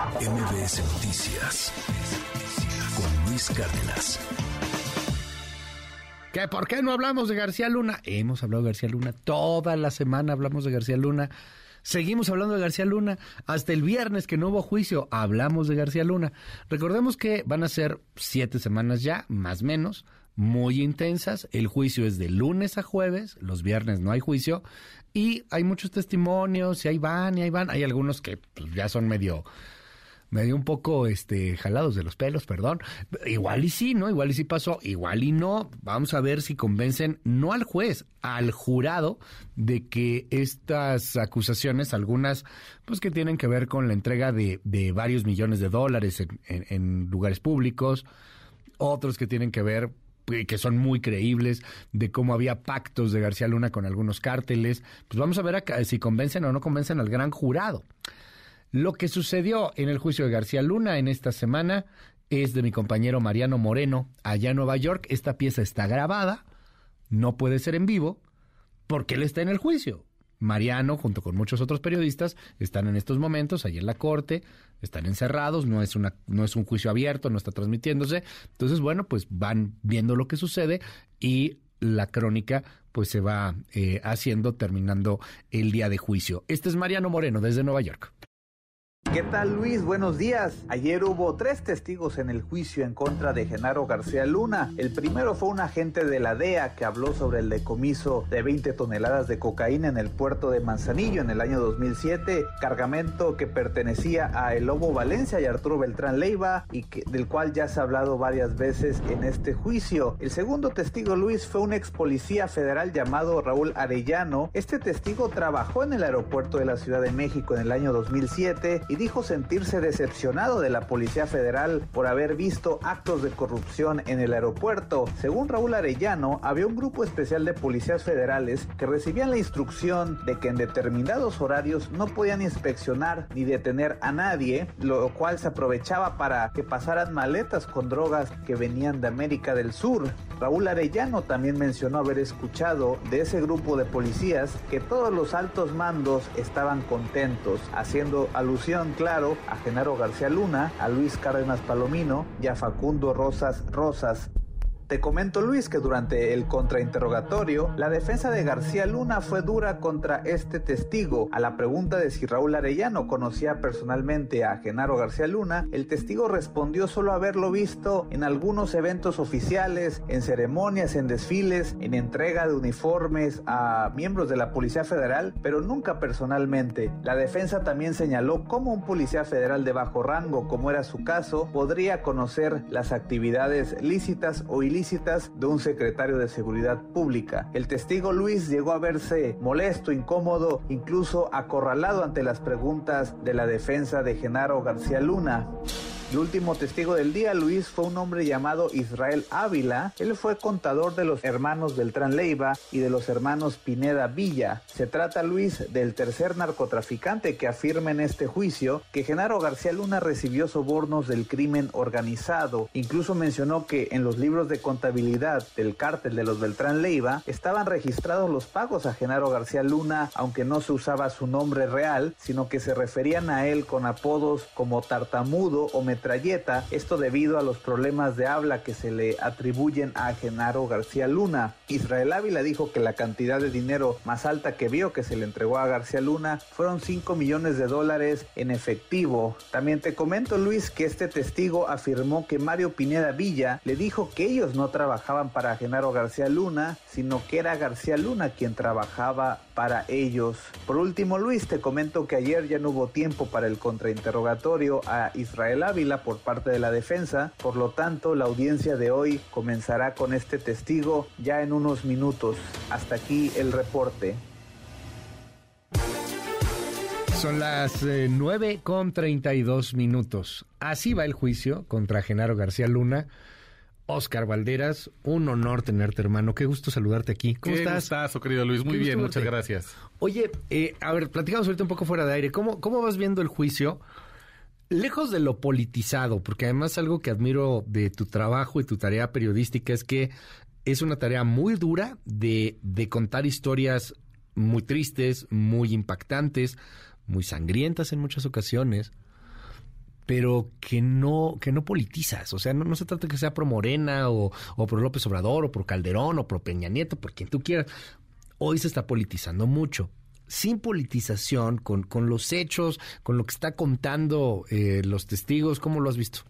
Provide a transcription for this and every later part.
MBS Noticias con Luis Cárdenas. ¿Qué, ¿Por qué no hablamos de García Luna? Hemos hablado de García Luna. Toda la semana hablamos de García Luna. Seguimos hablando de García Luna. Hasta el viernes que no hubo juicio, hablamos de García Luna. Recordemos que van a ser siete semanas ya, más menos, muy intensas. El juicio es de lunes a jueves, los viernes no hay juicio. Y hay muchos testimonios, y ahí van, y ahí van. Hay algunos que pues, ya son medio medio un poco este jalados de los pelos, perdón. Igual y sí, ¿no? Igual y sí pasó, igual y no. Vamos a ver si convencen no al juez, al jurado de que estas acusaciones, algunas pues que tienen que ver con la entrega de, de varios millones de dólares en, lugares públicos, otros que tienen que ver que son muy creíbles, de cómo había pactos de García Luna con algunos cárteles. Pues vamos a ver si convencen o no convencen al gran jurado. Lo que sucedió en el juicio de García Luna en esta semana es de mi compañero Mariano Moreno, allá en Nueva York. Esta pieza está grabada, no puede ser en vivo, porque él está en el juicio. Mariano, junto con muchos otros periodistas, están en estos momentos ahí en la corte, están encerrados, no es, una, no es un juicio abierto, no está transmitiéndose. Entonces, bueno, pues van viendo lo que sucede y la crónica pues se va eh, haciendo terminando el día de juicio. Este es Mariano Moreno desde Nueva York. ¿Qué tal Luis? Buenos días. Ayer hubo tres testigos en el juicio en contra de Genaro García Luna. El primero fue un agente de la DEA que habló sobre el decomiso de 20 toneladas de cocaína en el puerto de Manzanillo en el año 2007, cargamento que pertenecía a El Lobo Valencia y Arturo Beltrán Leiva y que, del cual ya se ha hablado varias veces en este juicio. El segundo testigo Luis fue un ex policía federal llamado Raúl Arellano. Este testigo trabajó en el aeropuerto de la Ciudad de México en el año 2007 y dijo sentirse decepcionado de la Policía Federal por haber visto actos de corrupción en el aeropuerto. Según Raúl Arellano, había un grupo especial de policías federales que recibían la instrucción de que en determinados horarios no podían inspeccionar ni detener a nadie, lo cual se aprovechaba para que pasaran maletas con drogas que venían de América del Sur. Raúl Arellano también mencionó haber escuchado de ese grupo de policías que todos los altos mandos estaban contentos, haciendo alusión claro a Genaro García Luna, a Luis Cárdenas Palomino y a Facundo Rosas Rosas, te comento Luis que durante el contrainterrogatorio, la defensa de García Luna fue dura contra este testigo. A la pregunta de si Raúl Arellano conocía personalmente a Genaro García Luna, el testigo respondió solo haberlo visto en algunos eventos oficiales, en ceremonias, en desfiles, en entrega de uniformes a miembros de la Policía Federal, pero nunca personalmente. La defensa también señaló cómo un policía federal de bajo rango, como era su caso, podría conocer las actividades lícitas o ilícitas de un secretario de Seguridad Pública. El testigo Luis llegó a verse molesto, incómodo, incluso acorralado ante las preguntas de la defensa de Genaro García Luna. El último testigo del día, Luis, fue un hombre llamado Israel Ávila. Él fue contador de los hermanos Beltrán Leiva y de los hermanos Pineda Villa. Se trata, Luis, del tercer narcotraficante que afirma en este juicio que Genaro García Luna recibió sobornos del crimen organizado. Incluso mencionó que en los libros de contabilidad del cártel de los Beltrán Leiva estaban registrados los pagos a Genaro García Luna, aunque no se usaba su nombre real, sino que se referían a él con apodos como tartamudo o metralleta, esto debido a los problemas de habla que se le atribuyen a Genaro García Luna. Israel Ávila dijo que la cantidad de dinero más alta que vio que se le entregó a García Luna fueron 5 millones de dólares en efectivo. También te comento Luis que este testigo afirmó que Mario Pineda Villa le dijo que ellos no trabajaban para Genaro García Luna, sino que era García Luna quien trabajaba para ellos. Por último Luis te comento que ayer ya no hubo tiempo para el contrainterrogatorio a Israel Ávila por parte de la defensa, por lo tanto la audiencia de hoy comenzará con este testigo ya en unos minutos. Hasta aquí el reporte. Son las eh, nueve con 32 minutos. Así va el juicio contra Genaro García Luna. Oscar Valderas, un honor tenerte, hermano. Qué gusto saludarte aquí. ¿Cómo Qué estás? querido Luis. Muy bien, muchas gracias. Oye, eh, a ver, platicamos ahorita un poco fuera de aire. ¿Cómo, ¿Cómo vas viendo el juicio? lejos de lo politizado, porque además algo que admiro de tu trabajo y tu tarea periodística es que es una tarea muy dura de, de contar historias muy tristes, muy impactantes, muy sangrientas en muchas ocasiones, pero que no, que no politizas. O sea, no, no se trata de que sea pro Morena o, o pro López Obrador o pro Calderón o pro Peña Nieto, por quien tú quieras. Hoy se está politizando mucho. Sin politización, con, con los hechos, con lo que está contando eh, los testigos, ¿cómo lo has visto?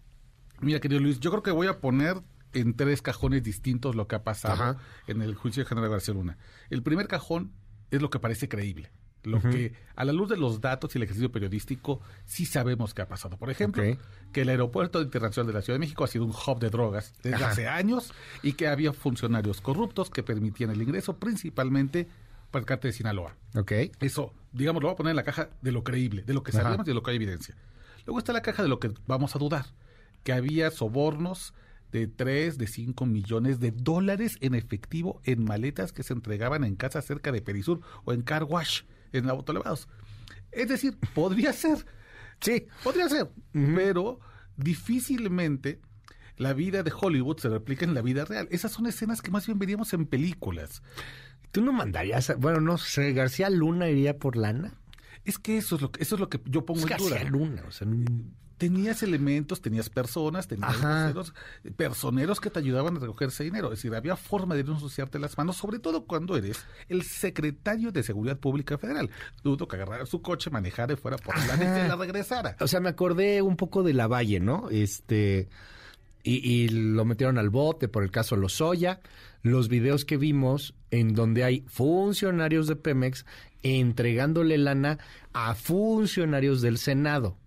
Mira, querido Luis, yo creo que voy a poner en tres cajones distintos lo que ha pasado en el juicio de General García Luna. El primer cajón es lo que parece creíble. Lo que, a la luz de los datos y el ejercicio periodístico, sí sabemos que ha pasado. Por ejemplo, que el aeropuerto internacional de la Ciudad de México ha sido un hub de drogas desde hace años y que había funcionarios corruptos que permitían el ingreso principalmente para el cártel de Sinaloa. Okay. Eso, digamos, lo voy a poner en la caja de lo creíble, de lo que sabemos y de lo que hay evidencia. Luego está la caja de lo que vamos a dudar, que había sobornos de 3, de 5 millones de dólares en efectivo en maletas que se entregaban en casas cerca de Perisur o en Car Wash, en autolevados. Es decir, podría ser. Sí. Podría ser. Pero difícilmente la vida de Hollywood se replica en la vida real. Esas son escenas que más bien veríamos en películas. ¿Tú no mandarías, bueno, no sé, García Luna iría por lana? Es que eso es lo que, eso es lo que yo pongo en duda. Luna, o sea, tenías elementos, tenías personas, tenías personeros que te ayudaban a recoger ese dinero. Es decir, había forma de no ensuciarte las manos, sobre todo cuando eres el secretario de Seguridad Pública Federal. Dudo que agarrara su coche, manejara y fuera por la y la regresara. O sea, me acordé un poco de la Valle, ¿no? Este. Y, y, lo metieron al bote por el caso Lozoya. Los videos que vimos en donde hay funcionarios de Pemex entregándole lana a funcionarios del Senado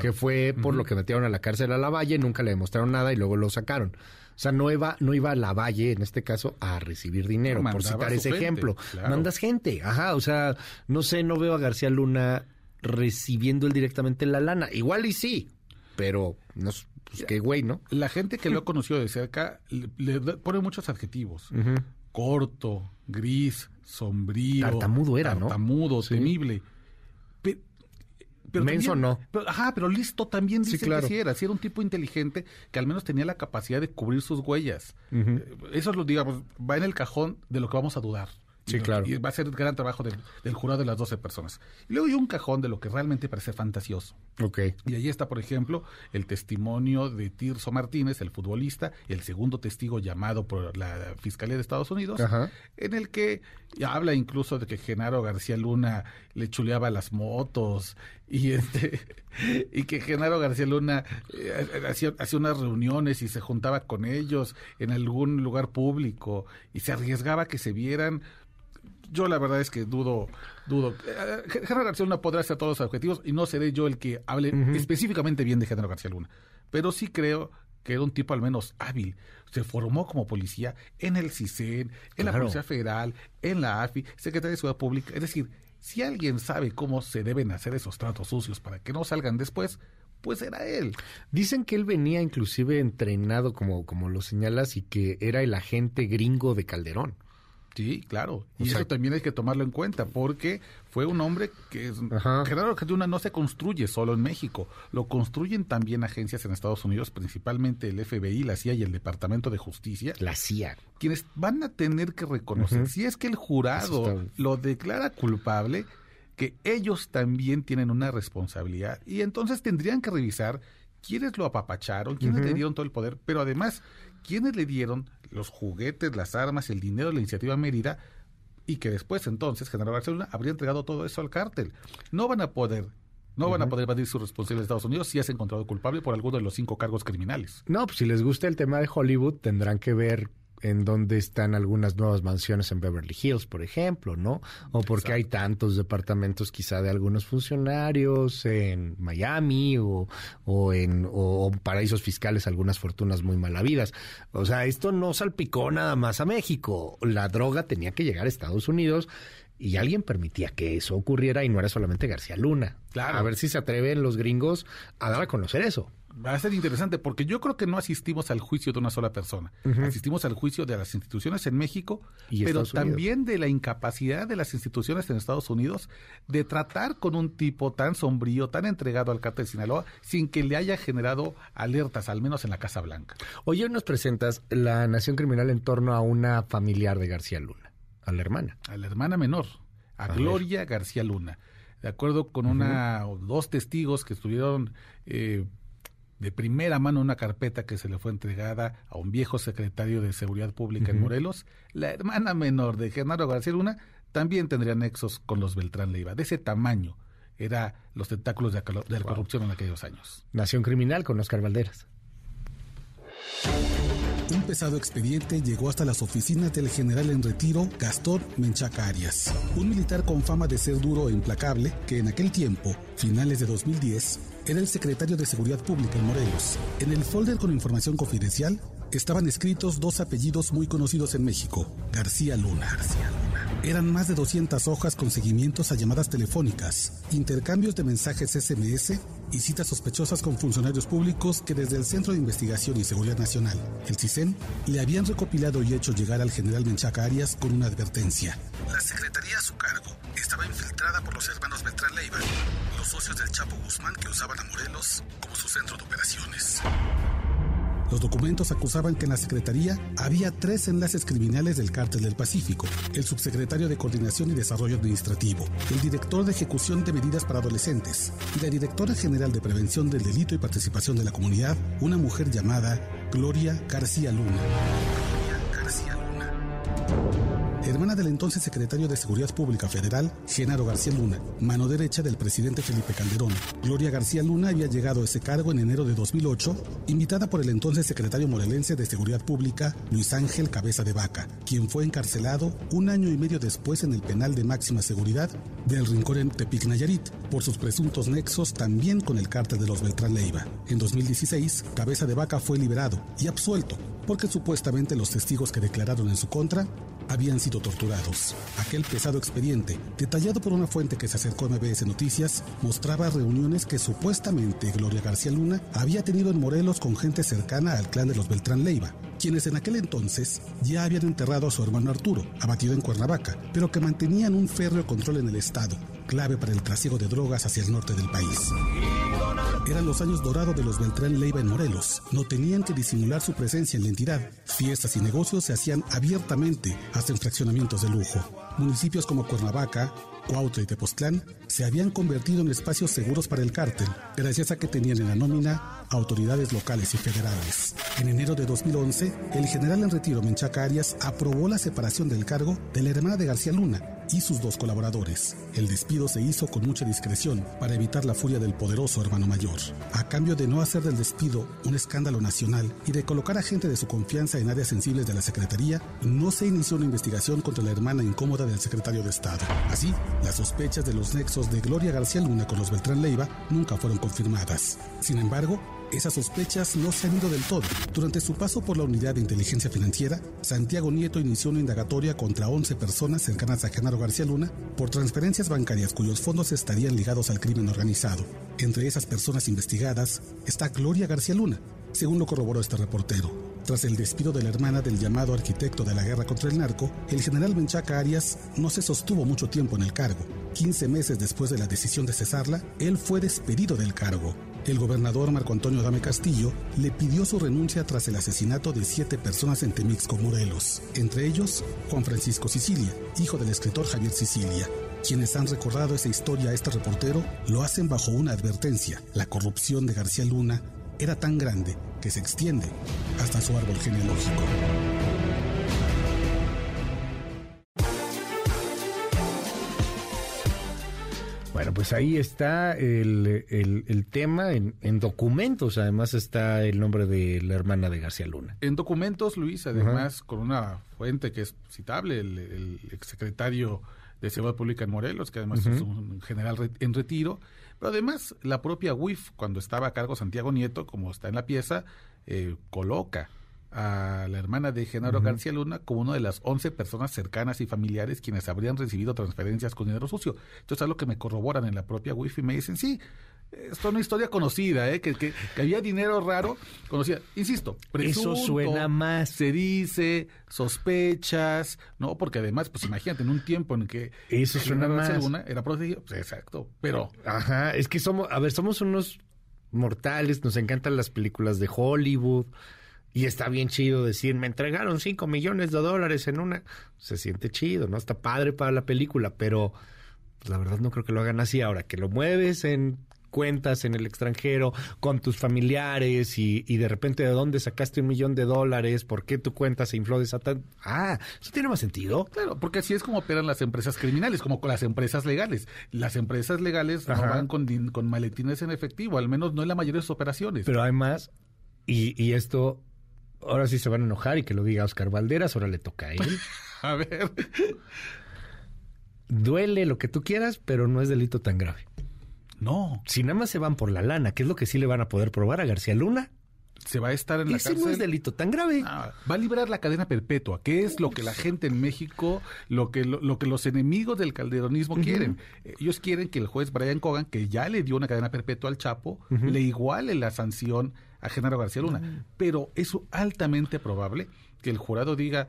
que fue por lo que metieron a la cárcel a la Valle, nunca le demostraron nada y luego lo sacaron. O sea, no iba, no iba a la Valle, en este caso, a recibir dinero, por citar ese ejemplo. Mandas gente, ajá, o sea, no sé, no veo a García Luna recibiendo él directamente la lana. Igual y sí, pero no pues qué güey, ¿no? La gente que lo ha conocido de cerca le, pone muchos adjetivos. Corto, gris, sombrío. Tartamudo era, ¿no? Tartamudo, temible. Pero Menso no. ajá, pero listo también dice que sí era. Sí era un tipo inteligente que al menos tenía la capacidad de cubrir sus huellas. Eh, eso es lo, digamos, va en el cajón de lo que vamos a dudar. Sí, claro. Y va a ser el gran trabajo del, jurado de las 12 personas. Y luego hay un cajón de lo que realmente parece fantasioso. Ok. Y ahí está, por ejemplo, el testimonio de Tirso Martínez, el futbolista, el segundo testigo llamado por la Fiscalía de Estados Unidos, en el que habla incluso de que Genaro García Luna le chuleaba las motos y este y que Genaro García Luna eh, hacía, hacía unas reuniones y se juntaba con ellos en algún lugar público y se arriesgaba que se vieran yo la verdad es que dudo, dudo. Eh, Genaro García Luna podrá hacer todos los objetivos y no seré yo el que hable específicamente bien de Genaro García Luna. Pero sí creo que era un tipo al menos hábil. Se formó como policía en el CISEN, en la Policía Federal, en la AFI, Secretaría de Seguridad Pública. Es decir, si alguien sabe cómo se deben hacer esos tratos sucios para que no salgan después, pues era él. Dicen que él venía inclusive entrenado, como, como lo señalas, y que era el agente gringo de Calderón. Sí, claro. Y eso también hay que tomarlo en cuenta, porque fue un hombre que Gerardo una no se construye solo en México, lo construyen también agencias en Estados Unidos, principalmente el FBI, la CIA y el Departamento de Justicia. La CIA. Quienes van a tener que reconocer, si es que el jurado lo declara culpable, que ellos también tienen una responsabilidad y entonces tendrían que revisar quiénes lo apapacharon, quiénes le dieron todo el poder, pero además quiénes le dieron los juguetes, las armas, el dinero de la iniciativa Mérida y que después entonces General Barcelona habría entregado todo eso al cártel. No van a poder no van a poder evadir su responsabilidad de Estados Unidos si es encontrado culpable por alguno de los cinco cargos criminales. No, pues si les gusta el tema de Hollywood, tendrán que ver en dónde están algunas nuevas mansiones en Beverly Hills, por ejemplo, ¿no? O porque hay tantos departamentos quizá de algunos funcionarios en Miami o, o en o paraísos fiscales, algunas fortunas muy malavidas. O sea, esto no salpicó nada más a México. La droga tenía que llegar a Estados Unidos y alguien permitía que eso ocurriera y no era solamente García Luna. Claro. A ver si se atreven los gringos a dar a conocer eso. Va a ser interesante porque yo creo que no asistimos al juicio de una sola persona. Asistimos al juicio de las instituciones en México, pero también de la incapacidad de las instituciones en Estados Unidos de tratar con un tipo tan sombrío, tan entregado al cártel de Sinaloa, sin que le haya generado alertas, al menos en la Casa Blanca. Hoy nos presentas la Nación Criminal en torno a una familiar de García Luna, a la hermana. A la hermana menor, a, Gloria García Luna de acuerdo con una o dos testigos que estuvieron eh, de primera mano una carpeta que se le fue entregada a un viejo secretario de Seguridad Pública en Morelos, la hermana menor de Genaro García Luna también tendría nexos con los Beltrán Leiva, de ese tamaño era los tentáculos de, la corrupción en aquellos años. Nación criminal con Oscar Valderas. Un pesado expediente llegó hasta las oficinas del general en retiro Gastón Menchaca Arias, un militar con fama de ser duro e implacable que en aquel tiempo, finales de 2010, era el secretario de Seguridad Pública en Morelos. En el folder con información confidencial estaban escritos dos apellidos muy conocidos en México, García Luna. García Luna. Eran más de 200 hojas con seguimientos a llamadas telefónicas, intercambios de mensajes SMS y citas sospechosas con funcionarios públicos que desde el Centro de Investigación y Seguridad Nacional, el CISEN, le habían recopilado y hecho llegar al general Menchaca Arias con una advertencia. La secretaría a su cargo estaba infiltrada por los hermanos Beltrán Leiva, los socios del Chapo Guzmán que usaban a Morelos como su centro de operaciones. Los documentos acusaban que en la Secretaría había tres enlaces criminales del Cártel del Pacífico, el subsecretario de Coordinación y Desarrollo Administrativo, el director de Ejecución de Medidas para Adolescentes y la directora general de Prevención del Delito y Participación de la Comunidad, una mujer llamada Gloria García Luna. Gloria García Luna hermana del entonces secretario de Seguridad Pública Federal, Genaro García Luna, mano derecha del presidente Felipe Calderón. Gloria García Luna había llegado a ese cargo en enero de 2008, invitada por el entonces secretario morelense de Seguridad Pública, Luis Ángel Cabeza de Vaca, quien fue encarcelado un año y medio después en el penal de máxima seguridad del Rincón en Tepic Nayarit, por sus presuntos nexos también con el cártel de los Beltrán Leiva. En 2016, Cabeza de Vaca fue liberado y absuelto porque supuestamente los testigos que declararon en su contra habían sido torturados. Aquel pesado expediente, detallado por una fuente que se acercó a MBS Noticias, mostraba reuniones que supuestamente Gloria García Luna había tenido en Morelos con gente cercana al clan de los Beltrán Leiva, quienes en aquel entonces ya habían enterrado a su hermano Arturo, abatido en Cuernavaca, pero que mantenían un férreo control en el Estado, clave para el trasiego de drogas hacia el norte del país. Eran los años dorados de los Beltrán Leiva en Morelos. No tenían que disimular su presencia en la entidad. Fiestas y negocios se hacían abiertamente hasta en fraccionamientos de lujo. Municipios como Cuernavaca, Cuautla y Tepoztlán se habían convertido en espacios seguros para el cártel, gracias a que tenían en la nómina autoridades locales y federales. En enero de 2011, el general en retiro Menchaca Arias aprobó la separación del cargo de la hermana de García Luna y sus dos colaboradores. El despido se hizo con mucha discreción para evitar la furia del poderoso hermano mayor. A cambio de no hacer del despido un escándalo nacional y de colocar a gente de su confianza en áreas sensibles de la Secretaría, no se inició una investigación contra la hermana incómoda del secretario de Estado. Así, las sospechas de los nexos de Gloria García Luna con los Beltrán Leiva nunca fueron confirmadas. Sin embargo, esas sospechas no se han ido del todo. Durante su paso por la unidad de inteligencia financiera, Santiago Nieto inició una indagatoria contra 11 personas cercanas a Genaro García Luna por transferencias bancarias cuyos fondos estarían ligados al crimen organizado. Entre esas personas investigadas está Gloria García Luna, según lo corroboró este reportero. Tras el despido de la hermana del llamado arquitecto de la guerra contra el narco, el general Menchaca Arias no se sostuvo mucho tiempo en el cargo. 15 meses después de la decisión de cesarla, él fue despedido del cargo. El gobernador Marco Antonio Dame Castillo le pidió su renuncia tras el asesinato de siete personas en Temixco, Morelos, entre ellos Juan Francisco Sicilia, hijo del escritor Javier Sicilia. Quienes han recordado esa historia a este reportero lo hacen bajo una advertencia. La corrupción de García Luna era tan grande que se extiende hasta su árbol genealógico. Pues ahí está el, tema, en, documentos. Además está el nombre de la hermana de García Luna. En documentos, Luis, además con una fuente que es citable, el, el exsecretario de Seguridad Pública en Morelos, que además es un general en retiro, pero además, la propia UIF, cuando estaba a cargo Santiago Nieto, como está en la pieza, eh, coloca a la hermana de Genaro García Luna como una de las 11 personas cercanas y familiares quienes habrían recibido transferencias con dinero sucio. Entonces, es lo que me corroboran en la propia UIF y me dicen, sí, es una historia conocida, ¿eh? que, que, había dinero raro, conocida. Insisto, eso suena más. Se dice, sospechas, ¿no? Porque además, pues imagínate, en un tiempo en que eso suena más. era protegido, pues exacto, pero. Ajá, es que somos, a ver, somos unos mortales, nos encantan las películas de Hollywood. Y está bien chido decir, me entregaron 5 millones de dólares en una. Se siente chido, ¿no? Está padre para la película, pero Pues la verdad no creo que lo hagan así. Ahora, que lo mueves en cuentas en el extranjero con tus familiares y, de repente de dónde sacaste un millón de dólares, por qué tu cuenta se infló de esa tan... Ah, eso tiene más sentido. Claro, porque así es como operan las empresas criminales, como con las empresas legales. Las empresas legales no van con, con maletines en efectivo, al menos no en la mayoría de sus operaciones. Pero además, y, y esto ahora sí se van a enojar y que lo diga Oscar Valderas, ahora le toca a él. a ver. Duele lo que tú quieras, pero no es delito tan grave. No. Si nada más se van por la lana, ¿qué es lo que sí le van a poder probar a García Luna? Se va a estar en la Ese no es delito tan grave. Ah, va a librar la cadena perpetua, que es lo que la gente en México, lo que, lo, que los enemigos del calderonismo quieren. Ellos quieren que el juez Brian Cogan, que ya le dio una cadena perpetua al Chapo, le iguale la sanción a Genaro García Luna. Pero es altamente probable que el jurado diga,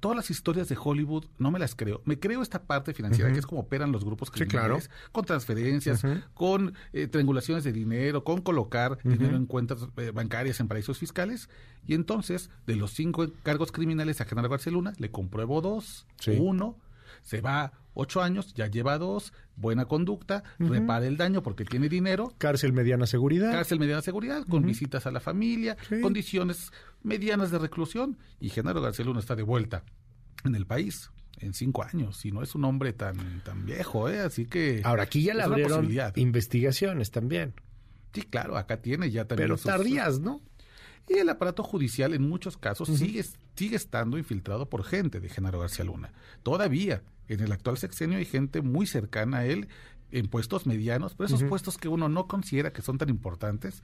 todas las historias de Hollywood no me las creo. Me creo esta parte financiera, que es como operan los grupos criminales, con transferencias, con eh, triangulaciones de dinero, con colocar dinero en cuentas eh, bancarias en paraísos fiscales. Y entonces, de los cinco cargos criminales a Genaro García Luna, le compruebo dos, uno, se va ocho años, ya lleva dos, buena conducta, repara el daño porque tiene dinero. Cárcel mediana seguridad. Cárcel mediana seguridad, con visitas a la familia, condiciones medianas de reclusión. Y Genaro García Luna está de vuelta en el país en cinco años y no es un hombre tan tan viejo, ¿eh? Así que... Ahora, aquí ya le abrieron investigaciones también. Sí, claro, acá tiene ya también... Pero tardías, ¿no? Y el aparato judicial en muchos casos sigue, sigue estando infiltrado por gente de Genaro García Luna. Todavía, en el actual sexenio hay gente muy cercana a él en puestos medianos, pero esos puestos que uno no considera que son tan importantes,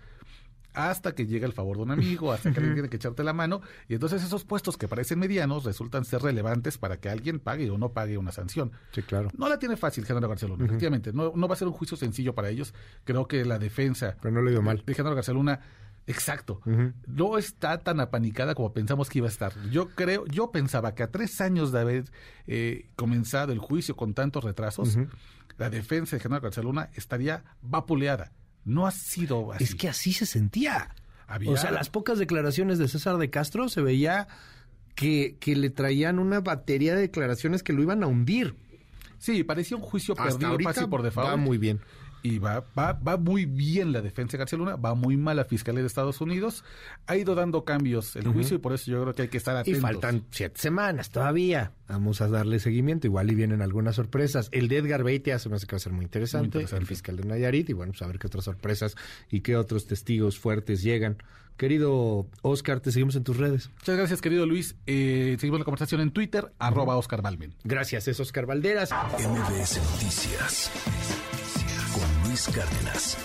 hasta que llega el favor de un amigo, hasta que alguien tiene que echarte la mano, y entonces esos puestos que parecen medianos resultan ser relevantes para que alguien pague o no pague una sanción. Sí, claro. No la tiene fácil Genaro García Luna, efectivamente, no, no va a ser un juicio sencillo para ellos. Creo que la defensa Pero no le dio mal. de Genaro García Luna Exacto. No está tan apanicada como pensamos que iba a estar. Yo creo, yo pensaba que a tres años de haber eh, comenzado el juicio con tantos retrasos, la defensa de General García Luna estaría vapuleada. No ha sido así. Es que así se sentía. O sea, las pocas declaraciones de César de Castro se veía que, que le traían una batería de declaraciones que lo iban a hundir. Sí, parecía un juicio perdido por default. Va muy bien y va, va, va muy bien la defensa de García Luna, va muy mal la Fiscalía de Estados Unidos. Ha ido dando cambios el juicio y por eso yo creo que hay que estar atentos. Y faltan siete semanas todavía. Vamos a darle seguimiento. Igual y vienen algunas sorpresas. El de Edgar Beitia se me hace que va a ser muy interesante, El fiscal de Nayarit. Y bueno, pues a ver qué otras sorpresas y qué otros testigos fuertes llegan. Querido Oscar, te seguimos en tus redes. Muchas gracias, querido Luis. Eh, seguimos la conversación en Twitter, arroba Oscar Balmen. Gracias, es Oscar Valderas. MBS Noticias. Cárdenas.